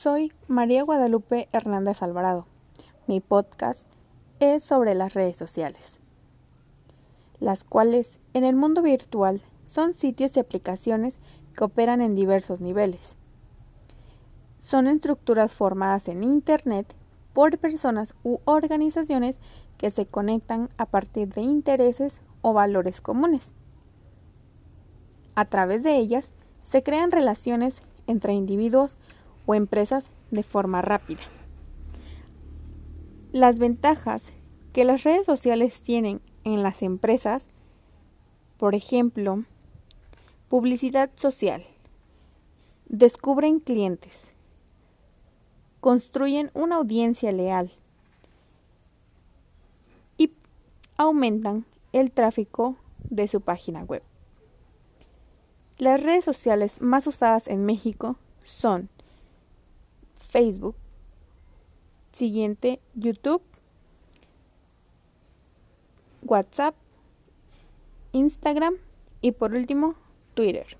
Soy María Guadalupe Hernández Alvarado. Mi podcast es sobre las redes sociales, las cuales en el mundo virtual son sitios y aplicaciones que operan en diversos niveles. Son estructuras formadas en Internet por personas u organizaciones que se conectan a partir de intereses o valores comunes. A través de ellas se crean relaciones entre individuos o empresas de forma rápida. Las ventajas que las redes sociales tienen en las empresas, por ejemplo, publicidad social, descubren clientes, construyen una audiencia leal y aumentan el tráfico de su página web. Las redes sociales más usadas en México son Facebook, siguiente YouTube, WhatsApp, Instagram. Y por último Twitter.